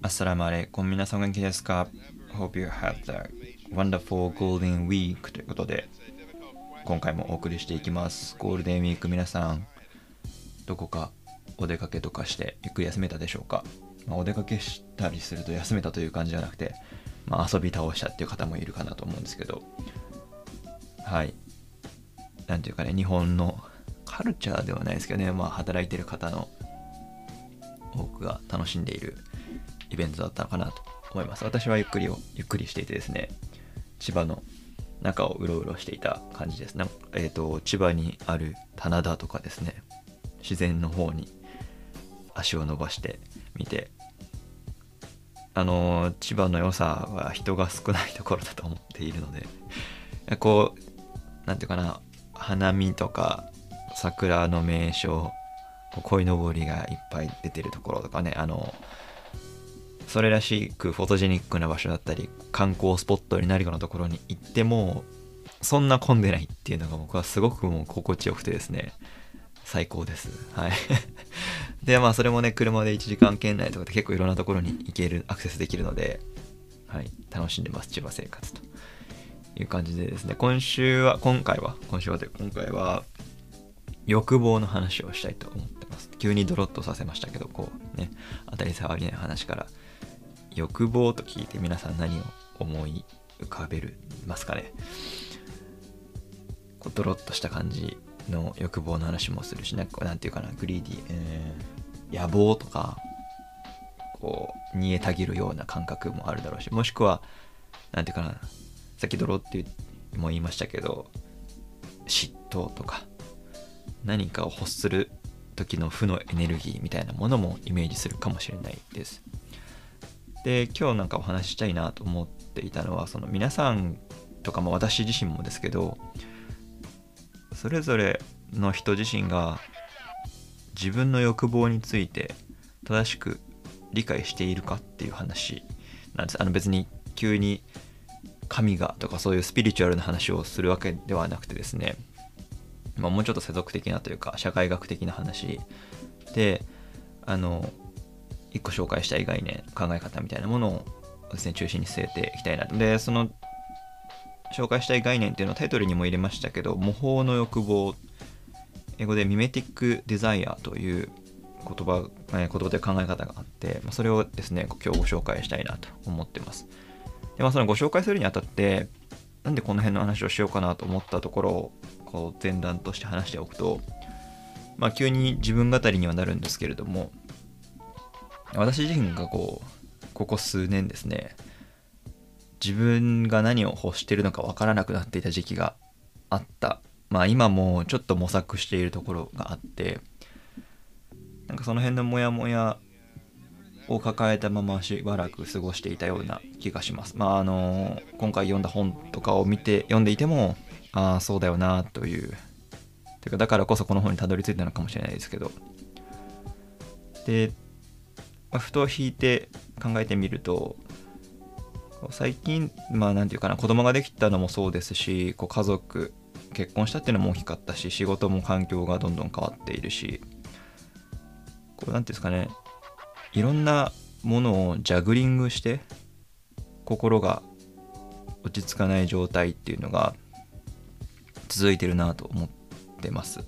Assalamu alaikum 皆さんお元気ですか？Hope you had a wonderful golden week ということで今回もお送りしていきます。ゴールデンウィーク皆さんどこかお出かけとかしてゆっくり休めたでしょうか、まあ、お出かけしたりすると休めたという感じじゃなくて、まあ、遊び倒したっていう方もいるかなと思うんですけど。はい。なんていうかね日本のカルチャーではないですけどね、まあ、働いてる方の多くが楽しんでいるイベントだったのかなと思います。私はゆっくりを、ゆっくりしていてですね、千葉の中をうろうろしていた感じです。なえっ、ー、と、千葉にある棚田とかですね、自然の方に足を伸ばしてみて、あの、千葉の良さは人が少ないところだと思っているので、こう、なんていうかな、花見とか桜の名所、鯉のぼりがいっぱい出てるところとかね、あの、それらしくフォトジェニックな場所だったり観光スポットになるようなところに行ってもそんな混んでないっていうのが僕はすごくもう心地よくてですね。最高です。はい。でまあそれもね車で1時間圏内とかで結構いろんなところに行けるアクセスできるのではい。楽しんでます。千葉生活という感じでですね。今週は今回は今週はという今回は欲望の話をしたいと思ってます。急にドロッとさせましたけどこうね当たり障りない話から欲望と聞いて皆さん何を思い浮かべるますかね？こうドロッとした感じの欲望の話もするしなんかなんていうかなグリーディ、えー、野望とかこう煮えたぎるような感覚もあるだろうしもしくはなんていうかなさっきドロっても言いましたけど嫉妬とか何かを欲する時の負のエネルギーみたいなものもイメージするかもしれないです。で今日なんかお話ししたいなと思っていたのはその皆さんとかも私自身もですけどそれぞれの人自身が自分の欲望について正しく理解しているかっていう話なんです。あの別に急に神がとかそういうスピリチュアルな話をするわけではなくてですね、まあ、もうちょっと世俗的なというか社会学的な話であの一個紹介したい概念考え方みたいなものをですね中心に据えていきたいな。でその紹介したい概念っていうのをタイトルにも入れましたけど模倣の欲望英語でミメティックデザイアという言葉、え言葉で考え方があって、まあ、それをですね今日ご紹介したいなと思ってます。で、まあ、そのご紹介するにあたってなんでこの辺の話をしようかなと思ったところをこう前段として話しておくとまあ急に自分語りにはなるんですけれども私自身がこうここ数年ですね自分が何を欲してるのかわからなくなっていた時期があった。まあ今もちょっと模索しているところがあってなんかその辺のモヤモヤを抱えたまましばらく過ごしていたような気がします。まああの今回読んだ本とかを見て読んでいてもああそうだよなという。ていうかだからこそこの本にたどり着いたのかもしれないですけど。でまあふと引いて考えてみると最近まあ何て言うかな子供ができたのもそうですしこう家族結婚したっていうのも大きかったし仕事も環境がどんどん変わっているしこう何て言うんですかねいろんなものをジャグリングして心が落ち着かない状態っていうのが続いてるなと思ってます。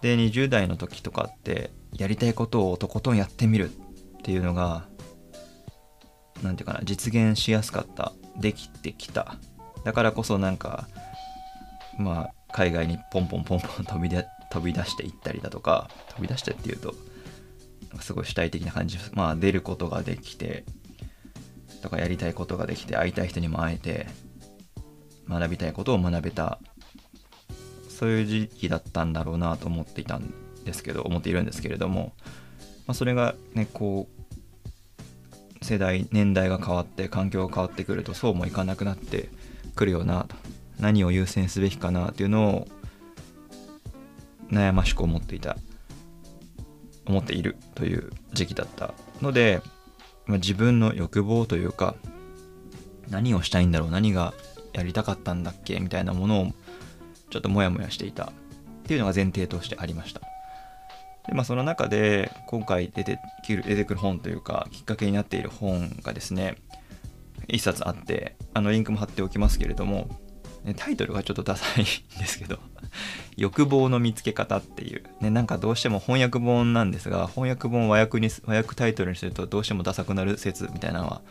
で20代の時とかってやりたいことをとことんやってみるっていうのが何て言うかな実現しやすかったできてきた。だからこそなんかまあ海外にポンポンポンポン飛びで飛び出していったりだとか飛び出してっていうとすごい主体的な感じまあ出ることができてとかやりたいことができて会いたい人にも会えて学びたいことを学べたそういう時期だったんだろうなと思っていたんですけど思っているんですけれどもまあ、それがねこう世代年代が変わって環境が変わってくるとそうもいかなくなってくるよなと何を優先すべきかなっていうのを悩ましく思っていた思っているという時期だったので、まあ、自分の欲望というか何をしたいんだろう何がやりたかったんだっけみたいなものをちょっとモヤモヤしていたっていうのが前提としてありました。で、まあ、その中で今回出て出てくる本というかきっかけになっている本がですね一冊あってあのリンクも貼っておきますけれどもタイトルがちょっとダサいんですけど 欲望の見つけ方っていう、ね、なんかどうしても翻訳本なんですが翻訳本を和訳に和訳タイトルにするとどうしてもダサくなる説みたいなのは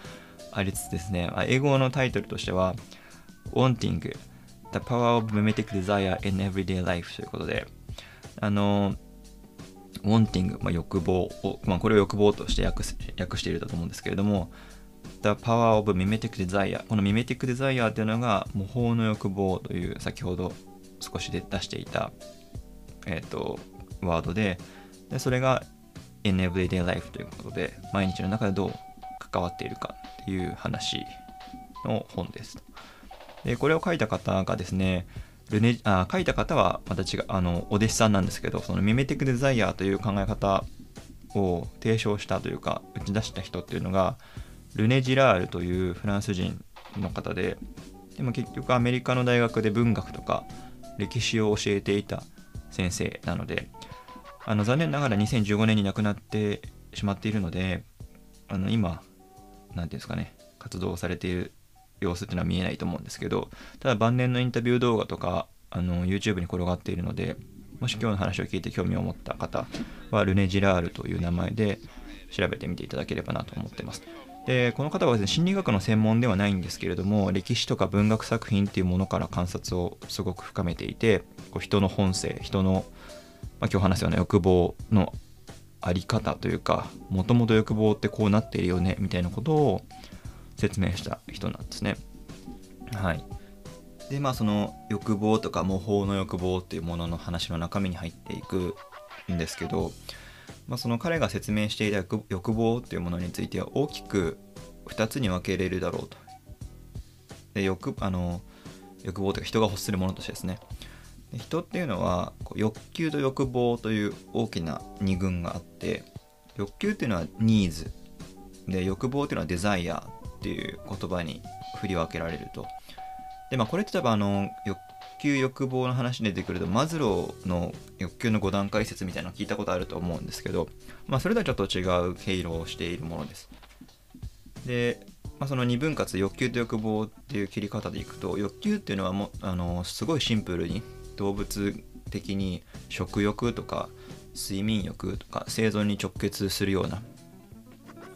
ありつつですね英語のタイトルとしては Wanting the Power of Mimetic Desire in Everyday Life ということであの wanting、まあ、欲望を、まあ、これを欲望として訳訳していると思うんですけれども The Power of Mimetic Desire この Mimetic Desire というのが模倣の欲望という先ほど少しで出していた、えっ、ー、とワードででそれが in everyday life ということで毎日の中でどう関わっているかっていう話の本です。でこれを書いた方がですねルネあ書いた方はまた違うあのお弟子さんなんですけどそのミメティックデザイアーという考え方を提唱したというか打ち出した人っていうのがルネ・ジラールというフランス人の方ででも結局アメリカの大学で文学とか歴史を教えていた先生なのであの残念ながら2015年に亡くなってしまっているのであの今何て言うんですかね活動されている様子っていうのは見えないと思うんですけどただ晩年のインタビュー動画とかあの YouTube に転がっているのでもし今日の話を聞いて興味を持った方はルネ・ジラールという名前で調べてみていただければなと思ってます。でこの方はですね心理学の専門ではないんですけれども歴史とか文学作品っていうものから観察をすごく深めていてこう人の本性人の、まあ、今日話すような欲望のあり方というかもともと欲望ってこうなっているよねみたいなことを説明した人なんですね。はい。でまあその欲望とか模倣の欲望っていうものの話の中身に入っていくんですけど、まあ、その彼が説明していた欲望っていうものについては大きく2つに分けれるだろうと。で欲あの欲望というか人が欲するものとしてですね。で人っていうのは欲求と欲望という大きな二群があって欲求っていうのはニーズで欲望っていうのはデザイアっていう言葉に振り分けられると。で、まあ、これって多分あの、欲求欲望の話に出てくると、マズローの欲求の5段階説みたいなの聞いたことあると思うんですけど、まあ、それとはちょっと違う経路をしているものです。で、まあ、その2分割、欲求と欲望っていう切り方でいくと、欲求っていうのはもあのすごいシンプルに動物的に食欲とか睡眠欲とか生存に直結するような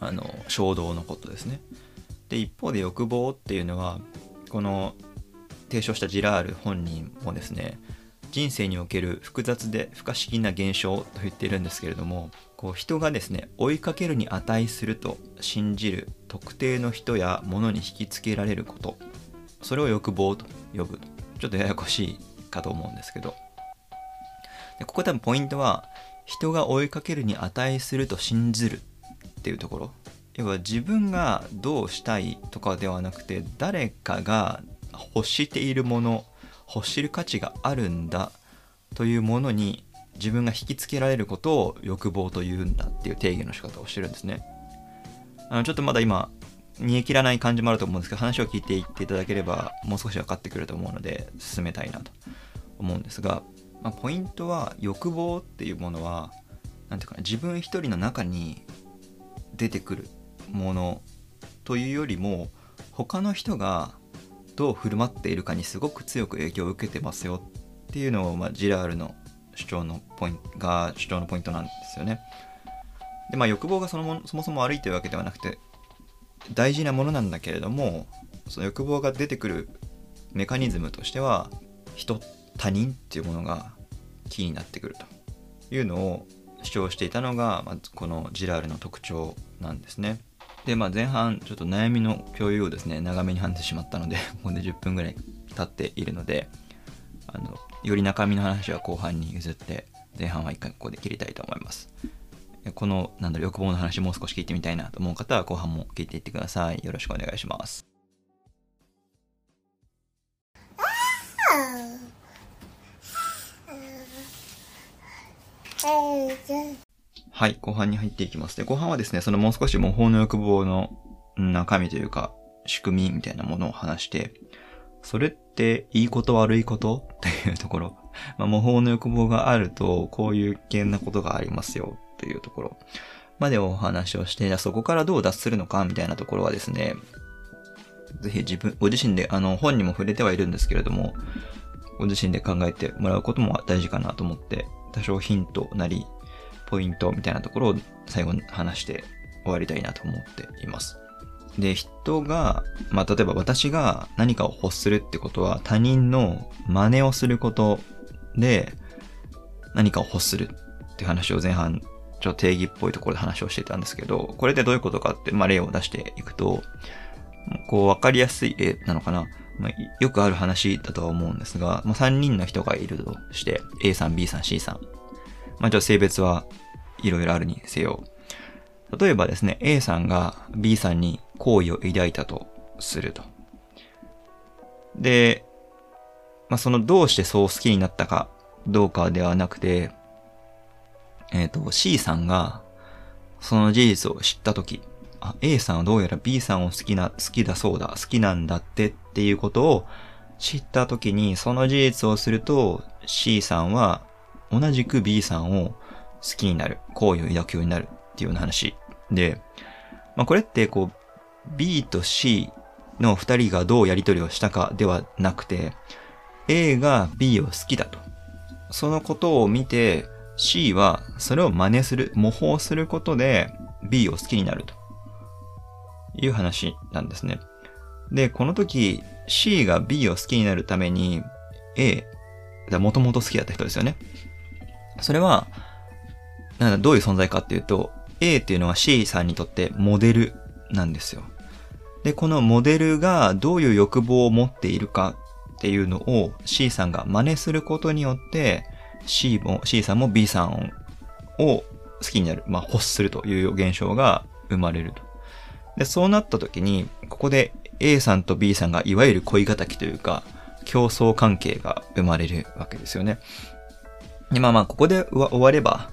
あの衝動のことですね。で一方で欲望っていうのはこの提唱したジラール本人もですね人生における複雑で不可思議な現象と言っているんですけれどもこう人がですね追いかけるに値すると信じる特定の人や物に引きつけられることそれを欲望と呼ぶちょっとややこしいかと思うんですけど。でここ多分ポイントは人が追いかけるに値すると信じるっていうところ。要は自分がどうしたいとかではなくて誰かが欲しているもの欲してる価値があるんだというものに自分が引きつけられることを欲望というんだっていう定義の仕方をしてるんですね。あのちょっとまだ今煮え切らない感じもあると思うんですけど話を聞いていっていただければもう少し分かってくると思うので進めたいなと思うんですが、まあ、ポイントは欲望っていうものは何ていうかな自分一人の中に出てくるものというよりも他の人がどう振る舞っているかにすごく強く影響を受けてますよっていうのを、まあ、ジラールの主張のポイントが主張のポイントなんですよね。でまあ欲望がそのもそもそも悪いというわけではなくて大事なものなんだけれどもその欲望が出てくるメカニズムとしては人他人っていうものがキーになってくるというのを主張していたのが、まあ、このジラールの特徴なんですね。で、まあ、前半ちょっと悩みの共有をですね長めに話してしまったので ここで10分ぐらい経っているのであのより中身の話は後半に譲って前半は一回ここで切りたいと思います。このなんだろう欲望の話もう少し聞いてみたいなと思う方は後半も聞いていってください。よろしくお願いします。はい、後半に入っていきます。で、後半はですね、そのもう少し模倣の欲望の中身というか、仕組みみたいなものを話して、それっていいこと悪いこと？っていうところ。まあ、模倣の欲望があると、こういう危険なことがありますよ、というところ。までお話をして、じゃそこからどう脱するのか、みたいなところはですね、ぜひ自分、ご自身で、あの、本にも触れてはいるんですけれども、ご自身で考えてもらうことも大事かなと思って、多少ヒントなり、ポイントみたいなところを最後に話して終わりたいなと思っています。で、人が、まあ、例えば私が何かを欲するってことは他人の真似をすることで何かを欲するって話を前半、ちょっと定義っぽいところで話をしてたんですけど、これでどういうことかって、まあ、例を出していくと、こうわかりやすい例なのかな。まあ、よくある話だとは思うんですが、まあ、3人の人がいるとして、A さん、B さん、C さん。まあ、ちょっと性別はいろいろあるにせよ。例えばですね、A さんが B さんに好意を抱いたとすると。で、まあ、そのどうしてそう好きになったかどうかではなくて、えっ、ー、と、C さんがその事実を知ったとき、あ、A さんはどうやら B さんを好きな、好きだそうだ、好きなんだってっていうことを知ったときに、その事実をすると C さんは同じく B さんを好きになる、好意を抱くようになるっていうような話で、まあ、これってこう、B と C の二人がどうやりとりをしたかではなくて、A が B を好きだと。そのことを見て、C はそれを真似する、模倣することで B を好きになるという話なんですね。で、この時 C が B を好きになるために A、もともと好きだった人ですよね。それは、なんだ、どういう存在かっていうと、A っていうのは C さんにとってモデルなんですよ。で、このモデルがどういう欲望を持っているかっていうのを C さんが真似することによって C も、C さんも B さんを好きになる、まあ欲するという現象が生まれると。で、そうなった時に、ここで A さんと B さんがいわゆる恋敵というか、競争関係が生まれるわけですよね。で、まあまあ、ここで終われば、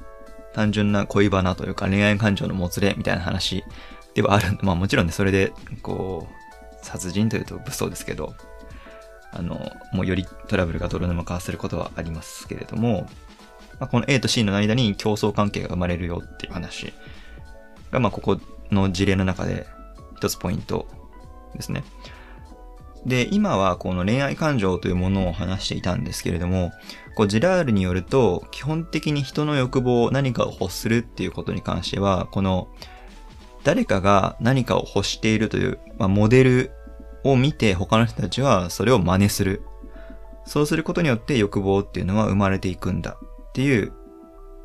単純な恋バナというか恋愛感情のもつれみたいな話ではある。まあもちろんね、それで、こう、殺人というと物騒ですけど、あの、もうよりトラブルが泥沼化することはありますけれども、まあ、この A と C の間に競争関係が生まれるよっていう話が、まあここの事例の中で一つポイントですね。で、今はこの恋愛感情というものを話していたんですけれども、こうジラールによると、基本的に人の欲望、何かを欲するっていうことに関しては、この、誰かが何かを欲しているという、まあ、モデルを見て他の人たちはそれを真似する。そうすることによって欲望っていうのは生まれていくんだっていう、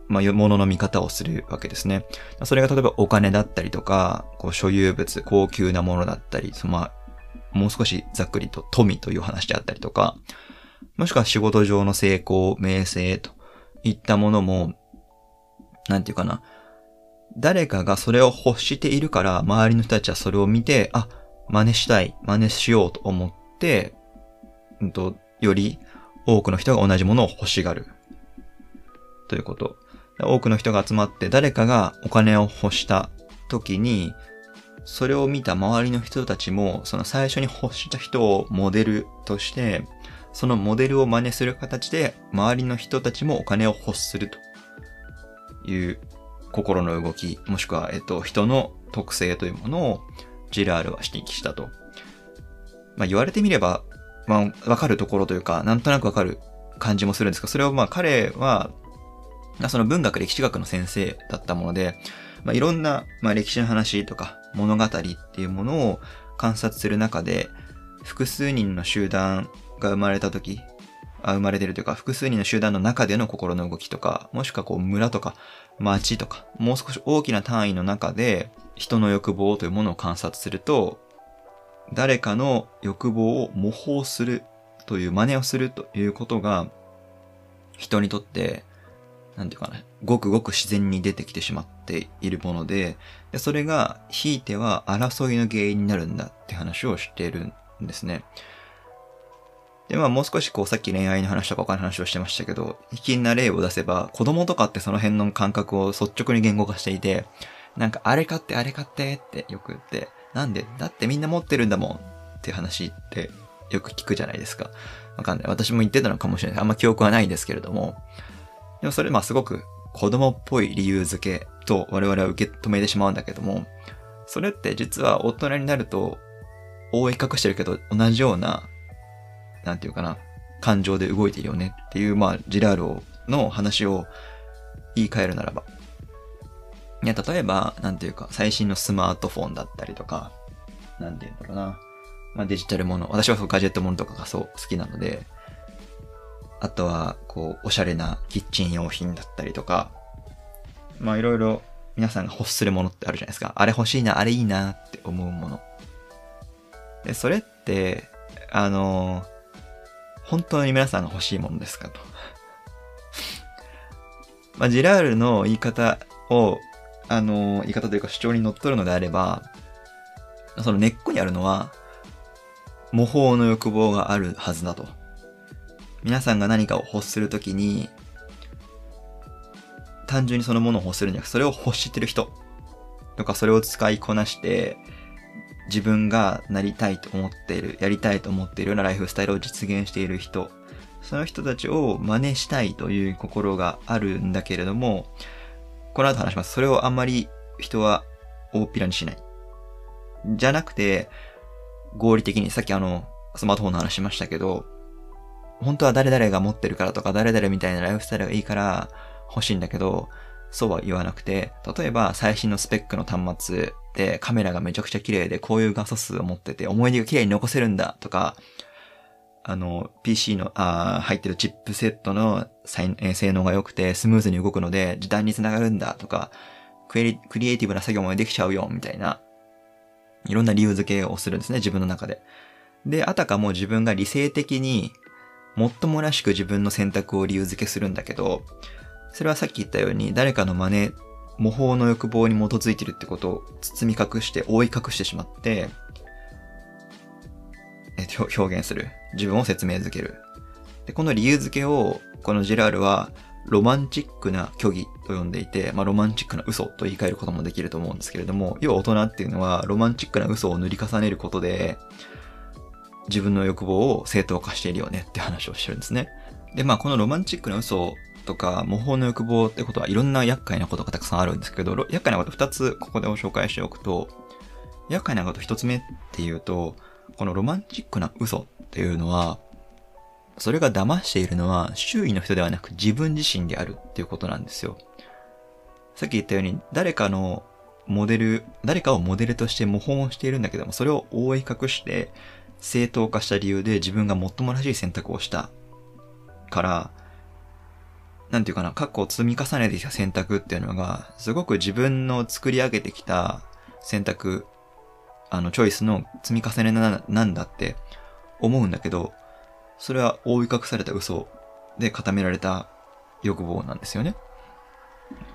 まあ、ものの見方をするわけですね。それが例えばお金だったりとか、こう所有物、高級なものだったり、そのまあ、もう少しざっくりと富という話であったりとか、もしくは仕事上の成功、名声といったものも、なんていうかな。誰かがそれを欲しているから、周りの人たちはそれを見て、あ、真似したい、真似しようと思って、うんと、より多くの人が同じものを欲しがる。ということ。多くの人が集まって誰かがお金を欲した時に、それを見た周りの人たちも、その最初に欲した人をモデルとして、そのモデルを真似する形で、周りの人たちもお金を欲するという心の動き、もしくは、えっと、人の特性というものをジラールは指摘したと。まあ言われてみれば、まあわかるところというか、なんとなくわかる感じもするんですが、それをまあ彼は、その文学歴史学の先生だったもので、まあ、いろんな、まあ、歴史の話とか物語っていうものを観察する中で、複数人の集団が生まれた時、あ生まれてるというか、複数人の集団の中での心の動きとか、もしくはこう村とか町とか、もう少し大きな単位の中で人の欲望というものを観察すると、誰かの欲望を模倣するという真似をするということが、人にとってなんていうかな、ごくごく自然に出てきてしまっているもので、それが、ひいては争いの原因になるんだって話をしているんですね。で、まあもう少しこうさっき恋愛の話とか他の話をしてましたけど、卑近な例を出せば、子供とかってその辺の感覚を率直に言語化していて、なんかあれ買ってあれ買ってってよく言って、なんでだってみんな持ってるんだもんって話ってよく聞くじゃないですか。わかんない。私も言ってたのかもしれない。あんま記憶はないですけれども。でもそれ、まあすごく子供っぽい理由付けと我々は受け止めてしまうんだけども、それって実は大人になると覆い隠してるけど同じような、なんていうかな、感情で動いているよねっていう、まあジラーロの話を言い換えるならば。いや、例えば、なんていうか、最新のスマートフォンだったりとか、なんていうんだろうな。まあデジタルもの。私はそうガジェットものとかがそう好きなので、あとは、こう、おしゃれなキッチン用品だったりとか、まあいろいろ皆さんが欲するものってあるじゃないですか。あれ欲しいな、あれいいなって思うもの。で、それって、あの本当に皆さんが欲しいものですかと。まあ、ジラールの言い方を、あの言い方というか主張にのっとるのであれば、その根っこにあるのは、模倣の欲望があるはずだと。皆さんが何かを欲するときに、単純にそのものを欲するんじゃなくて、それを欲してる人とか、それを使いこなして、自分がなりたいと思っている、やりたいと思っているようなライフスタイルを実現している人、その人たちを真似したいという心があるんだけれども、この後話します。それをあんまり人は大っぴらにしない。じゃなくて、合理的に、さっきあの、スマートフォンの話しましたけど、本当は誰々が持ってるからとか、誰々みたいなライフスタイルがいいから欲しいんだけど、そうは言わなくて、例えば最新のスペックの端末でカメラがめちゃくちゃ綺麗でこういう画素数を持ってて思い出が綺麗に残せるんだとか、あの、PC の、あ入ってるチップセットの性能が良くてスムーズに動くので時短につながるんだとか、クリエイティブな作業もできちゃうよみたいな、いろんな理由付けをするんですね、自分の中で。で、あたかも自分が理性的に、もっともらしく自分の選択を理由付けするんだけど、それはさっき言ったように、誰かの真似、模倣の欲望に基づいてるってことを包み隠して、覆い隠してしまって、え表現する。自分を説明づける。で、この理由付けを、このジラールは、ロマンチックな虚偽と呼んでいて、まあ、ロマンチックな嘘と言い換えることもできると思うんですけれども、要は大人っていうのは、ロマンチックな嘘を塗り重ねることで、自分の欲望を正当化しているよねって話をしてるんですね。で、まあ、このロマンチックな嘘とか模倣の欲望ってことはいろんな厄介なことがたくさんあるんですけど、厄介なこと二つここでご紹介しておくと、厄介なこと一つ目っていうと、このロマンチックな嘘っていうのは、それが騙しているのは周囲の人ではなく自分自身であるっていうことなんですよ。さっき言ったように誰かのモデル、誰かをモデルとして模倣をしているんだけども、それを覆い隠して正当化した理由で自分が最もらしい選択をしたから、なんていうかな、過去を積み重ねてきた選択っていうのが、すごく自分の作り上げてきた選択、あの、チョイスの積み重ねななんだって思うんだけど、それは覆い隠された嘘で固められた欲望なんですよね。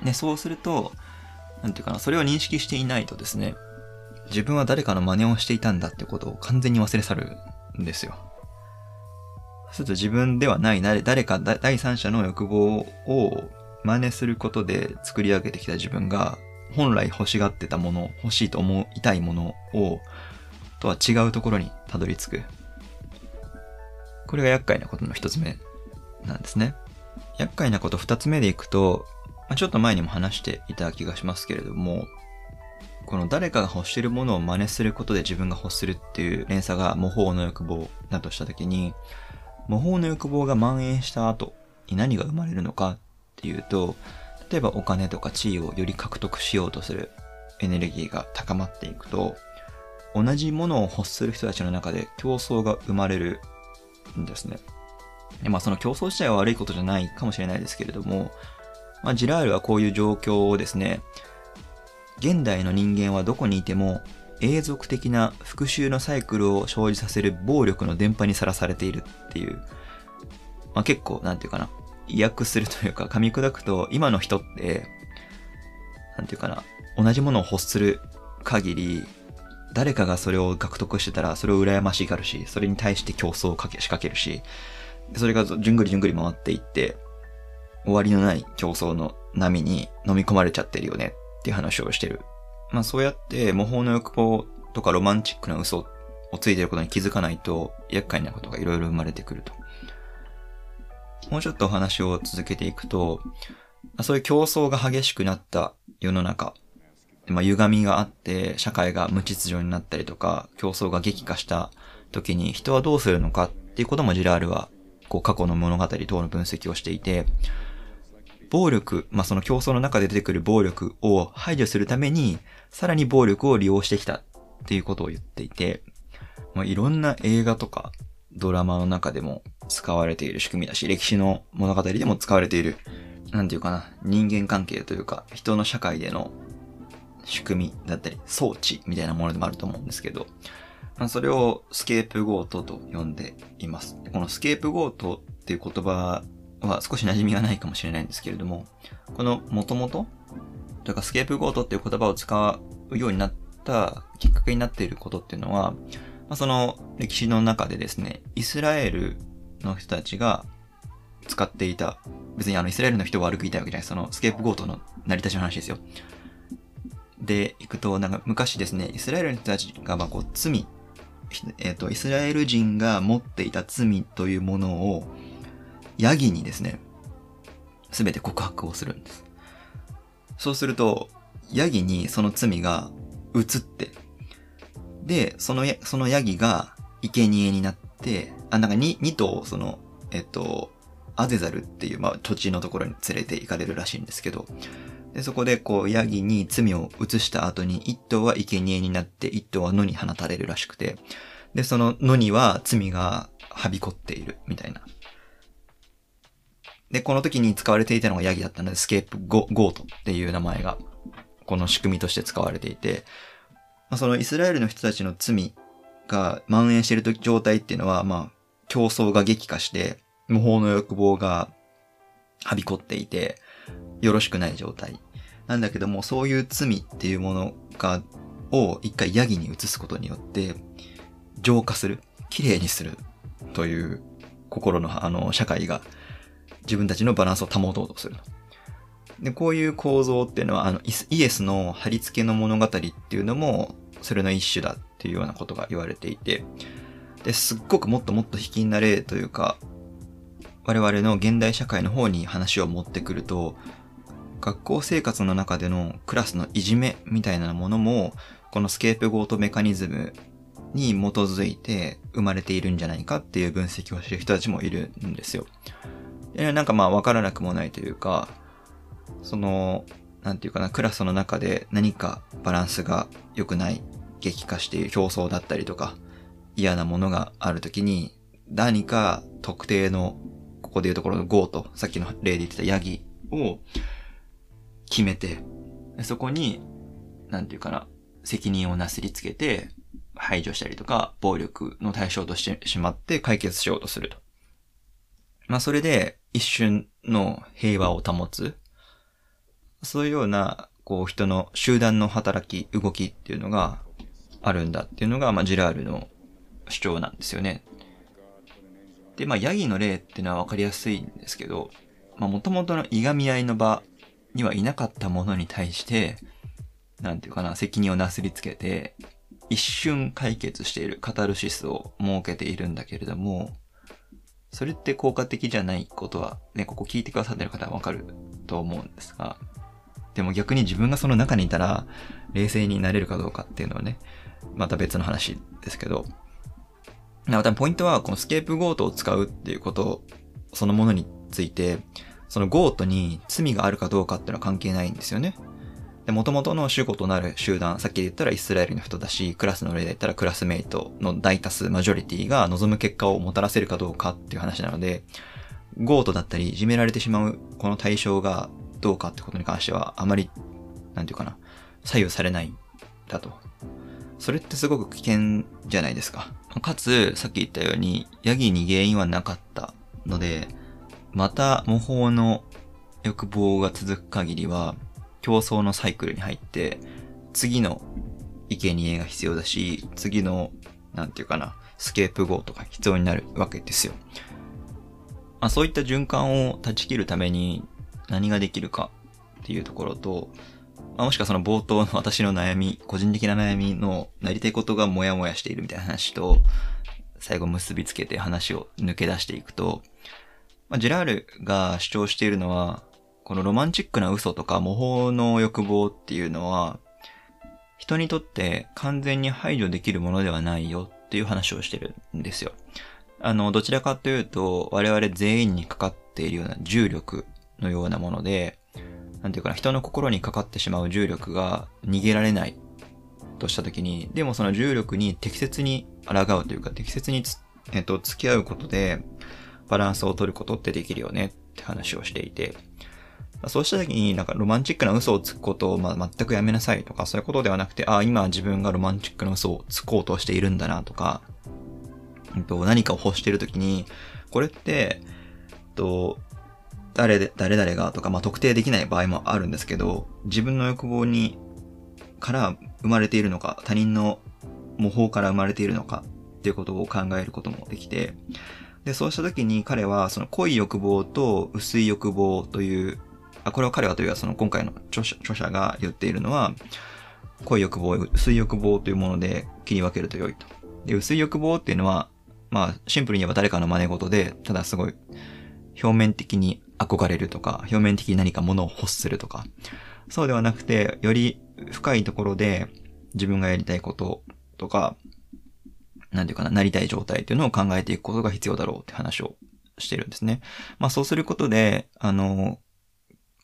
ね、そうすると、なんていうかな、それを認識していないとですね、自分は誰かの真似をしていたんだってことを完全に忘れ去るんですよ。そうすると自分ではない誰か第三者の欲望を真似することで作り上げてきた自分が本来欲しがってたもの、欲しいと思いたいものを、とは違うところにたどり着く。これが厄介なことの一つ目なんですね。厄介なこと二つ目でいくと、ま、ちょっと前にも話していた気がしますけれども、この誰かが欲してるものを真似することで自分が欲するっていう連鎖が模倣の欲望だとしたときに、模倣の欲望が蔓延した後に何が生まれるのかっていうと、例えばお金とか地位をより獲得しようとするエネルギーが高まっていくと、同じものを欲する人たちの中で競争が生まれるんですね。でまあその競争自体は悪いことじゃないかもしれないですけれども、まあジラールはこういう状況をですね、現代の人間はどこにいても永続的な復讐のサイクルを生じさせる暴力の電波にさらされているっていう、まあ、結構、なんていうかな、意訳するというか噛み砕くと、今の人って、なんていうかな、同じものを欲する限り、誰かがそれを獲得してたら、それを羨ましがるし、それに対して競争をかけ仕掛けるし、それがじゅんぐりじゅんぐり回っていって、終わりのない競争の波に飲み込まれちゃってるよね。っていう話をしてるまあそうやって模倣の欲望とかロマンチックな嘘をついてることに気づかないと厄介なことがいろいろ生まれてくると。もうちょっとお話を続けていくと、そういう競争が激しくなった世の中、まあ、歪みがあって、社会が無秩序になったりとか、競争が激化した時に人はどうするのかっていうこともジラールは、こう過去の物語等の分析をしていて、暴力、まあ、その競争の中で出てくる暴力を排除するために、さらに暴力を利用してきたっていうことを言っていて、まあ、いろんな映画とかドラマの中でも使われている仕組みだし、歴史の物語でも使われている、なんていうかな、人間関係というか、人の社会での仕組みだったり、装置みたいなものでもあると思うんですけど、まあ、それをスケープゴートと呼んでいます。このスケープゴートっていう言葉は少し馴染みがないかもしれないんですけれども、この元々とかスケープゴートっていう言葉を使うようになったきっかけになっていることっていうのは、まあ、その歴史の中でですね、イスラエルの人たちが使っていた、別にあのイスラエルの人を悪く言いたいわけじゃない、そのスケープゴートの成り立ちの話ですよ。で、行くと、なんか昔ですね、イスラエルの人たちがまこう罪、えっ、ー、と、イスラエル人が持っていた罪というものを、ヤギにですね、すべて告白をするんです。そうすると、ヤギにその罪が移って、で、その、そのヤギが生贄になって、あ、なんか 2, 2頭、その、えっと、アゼザルっていう、まあ、土地のところに連れて行かれるらしいんですけど、で、そこでこう、ヤギに罪を移した後に、1頭は生贄になって、1頭は野に放たれるらしくて、で、その野には罪がはびこっている、みたいな。で、この時に使われていたのがヤギだったので、スケープゴートっていう名前が、この仕組みとして使われていて、まあ、そのイスラエルの人たちの罪が蔓延している状態っていうのは、まあ、競争が激化して、無法の欲望がはびこっていて、よろしくない状態。なんだけども、そういう罪っていうものが、を一回ヤギに移すことによって、浄化する。綺麗にする。という心の、あの、社会が自分たちのバランスを保とうとする。で、こういう構造っていうのは、あの、イエスの貼り付けの物語っていうのも、それの一種だっていうようなことが言われていて、で、すっごくもっともっと引きにな例というか、我々の現代社会の方に話を持ってくると、学校生活の中でのクラスのいじめみたいなものも、このスケープゴートメカニズムに基づいて生まれているんじゃないかっていう分析をしてる人たちもいるんですよ。なんかまあわからなくもないというか、その、なんていうかな、クラスの中で何かバランスが良くない、激化している競争だったりとか、嫌なものがあるときに、何か特定の、ここでいうところのゴーと、さっきの例で言ってたヤギを決めて、そこに、なんていうかな、責任をなすりつけて、排除したりとか、暴力の対象としてしまって解決しようとすると。まあそれで一瞬の平和を保つ。そういうような、こう人の集団の働き、動きっていうのがあるんだっていうのが、まあジラールの主張なんですよね。で、まあヤギの例っていうのはわかりやすいんですけど、まあ元々のいがみ合いの場にはいなかったものに対して、なんていうかな、責任をなすりつけて、一瞬解決しているカタルシスを設けているんだけれども、それって効果的じゃないことは、ね、ここ聞いてくださってる方はわかると思うんですが、でも逆に自分がその中にいたら、冷静になれるかどうかっていうのはね、また別の話ですけど、またポイントは、このスケープゴートを使うっていうことそのものについて、そのゴートに罪があるかどうかっていうのは関係ないんですよね。で、元々の主語となる集団、さっき言ったらイスラエルの人だし、クラスの例で言ったらクラスメイトの大多数、マジョリティが望む結果をもたらせるかどうかっていう話なので、ゴートだったり、いじめられてしまうこの対象がどうかってことに関しては、あまり、なんていうかな、左右されないんだと。それってすごく危険じゃないですか。かつ、さっき言ったように、ヤギに原因はなかったので、また模倣の欲望が続く限りは、競争のサイクルに入って、次の生贄が必要だし、次の、なんていうかな、スケープゴーとか必要になるわけですよ。まあ、そういった循環を断ち切るために何ができるかっていうところと、まあ、もしくはその冒頭の私の悩み、個人的な悩みのなりたいことがモヤモヤしているみたいな話と、最後結びつけて話を抜け出していくと、まあ、ジェラールが主張しているのは、このロマンチックな嘘とか模倣の欲望っていうのは、人にとって完全に排除できるものではないよっていう話をしてるんですよ。あの、どちらかというと、我々全員にかかっているような重力のようなもので、なんていうかな、人の心にかかってしまう重力が逃げられないとしたときに、でもその重力に適切に抗うというか、適切にえっと、付き合うことで、バランスを取ることってできるよねって話をしていて、そうした時になんかロマンチックな嘘をつくことを、ま、全くやめなさいとかそういうことではなくて、ああ、今自分がロマンチックな嘘をつこうとしているんだなとか、えっと、何かを欲している時に、これって、えっと、誰で、誰々がとか、まあ、特定できない場合もあるんですけど、自分の欲望に、から生まれているのか、他人の模倣から生まれているのかっていうことを考えることもできて、で、そうした時に彼は、その濃い欲望と薄い欲望という、あ、これは彼はというか、その今回の著者著者が言っているのは、濃い欲望、薄い欲望というもので切り分けると良いと。で、薄い欲望っていうのは、まあ、シンプルに言えば誰かの真似事で、ただすごい、表面的に憧れるとか、表面的に何か物を欲するとか、そうではなくて、より深いところで自分がやりたいこととか、なんていうかな、なりたい状態っていうのを考えていくことが必要だろうって話をしてるんですね。まあそうすることで、あの、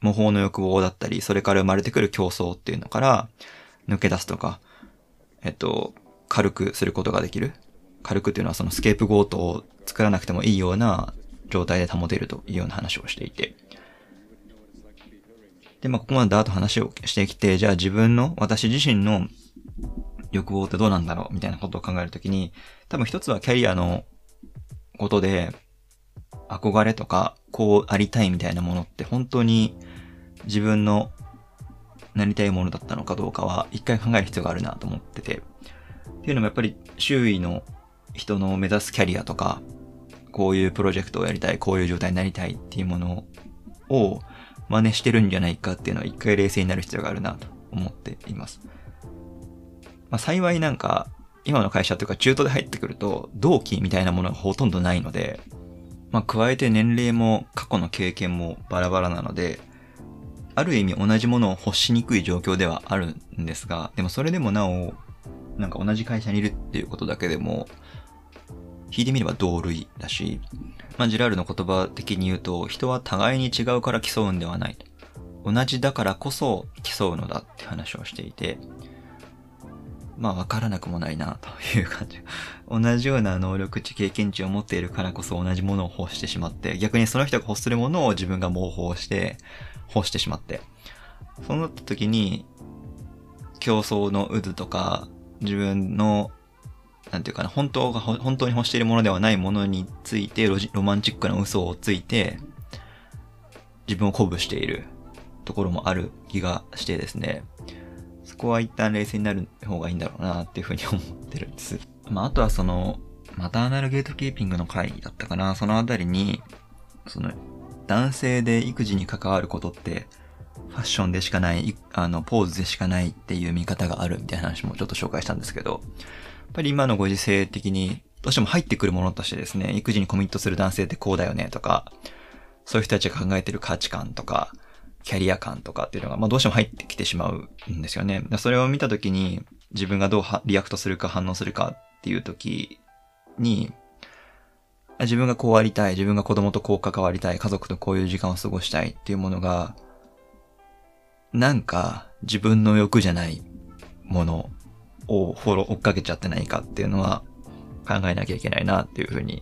模倣の欲望だったり、それから生まれてくる競争っていうのから抜け出すとか、えっと、軽くすることができる。軽くっていうのはそのスケープゴートを作らなくてもいいような状態で保てるというような話をしていて。で、まあここまでだと話をしてきて、じゃあ自分の、私自身の欲望ってどうなんだろうみたいなことを考えるときに、多分一つはキャリアのことで、憧れとか、こうありたいみたいなものって本当に自分のなりたいものだったのかどうかは一回考える必要があるなと思ってて。っていうのもやっぱり周囲の人の目指すキャリアとか、こういうプロジェクトをやりたい、こういう状態になりたいっていうものを真似してるんじゃないかっていうのは一回冷静になる必要があるなと思っています。まあ、幸いなんか、今の会社というか中途で入ってくると、同期みたいなものがほとんどないので、まあ、加えて年齢も過去の経験もバラバラなので、ある意味同じものを欲しにくい状況ではあるんですが、でもそれでもなお、なんか同じ会社にいるっていうことだけでも、聞いてみれば同類だし、まあ、ジラールの言葉的に言うと、人は互いに違うから競うんではない。同じだからこそ競うのだって話をしていて、まあ分からなくもないなという感じ。同じような能力値、経験値を持っているからこそ同じものを欲してしまって、逆にその人が欲するものを自分が模倣して、欲してしまって。そうなった時に、競争の渦とか、自分の、なんていうかな、本当が、本当に欲しているものではないものについてロロマンチックな嘘をついて、自分を鼓舞しているところもある気がしてですね。そこは一旦冷静になる方がいいんだろうなっていうふうに思ってるんです。まあ、あとはその、マターナルゲートキーピングの回だったかな、そのあたりに、その、男性で育児に関わることって、ファッションでしかない、あの、ポーズでしかないっていう見方があるみたいな話もちょっと紹介したんですけど、やっぱり今のご時世的に、どうしても入ってくるものとしてですね、育児にコミットする男性ってこうだよねとか、そういう人たちが考えてる価値観とか、キャリア観とかっていうのが、まあどうしても入ってきてしまうんですよね。それを見たときに、自分がどう react するか反応するかっていうときに、自分がこうありたい、自分が子供とこう関わりたい、家族とこういう時間を過ごしたいっていうものが、なんか自分の欲じゃないものをフォロー追っかけちゃってないかっていうのは考えなきゃいけないなっていうふうに、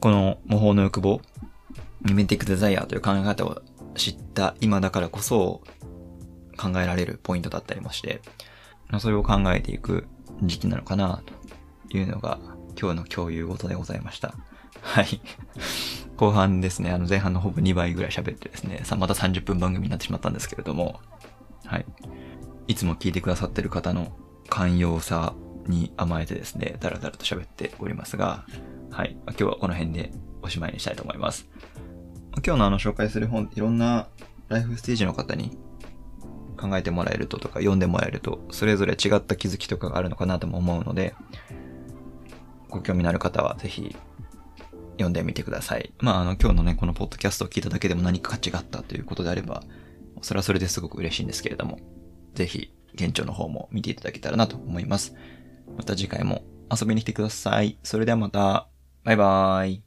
この模倣の欲望、ミメティックデザイアという考え方を知った今だからこそ考えられるポイントだったりもして、それを考えていく時期なのかなというのが今日の共有事でございました。はい。後半ですね、あの前半のほぼ2倍ぐらい喋ってですね、さ、また30分番組になってしまったんですけれども、はい。いつも聞いてくださってる方の寛容さに甘えてですね、だらだらと喋っておりますが、はい。今日はこの辺でおしまいにしたいと思います。今日のあの紹介する本、いろんなライフステージの方に考えてもらえるととか読んでもらえると、それぞれ違った気づきとかがあるのかなとも思うので、ご興味のある方はぜひ読んでみてください。まあ、あの、今日のね、このポッドキャストを聞いただけでも何か価値があったということであれば、それはそれですごく嬉しいんですけれども、ぜひ、現状の方も見ていただけたらなと思います。また次回も遊びに来てください。それではまた、バイバーイ。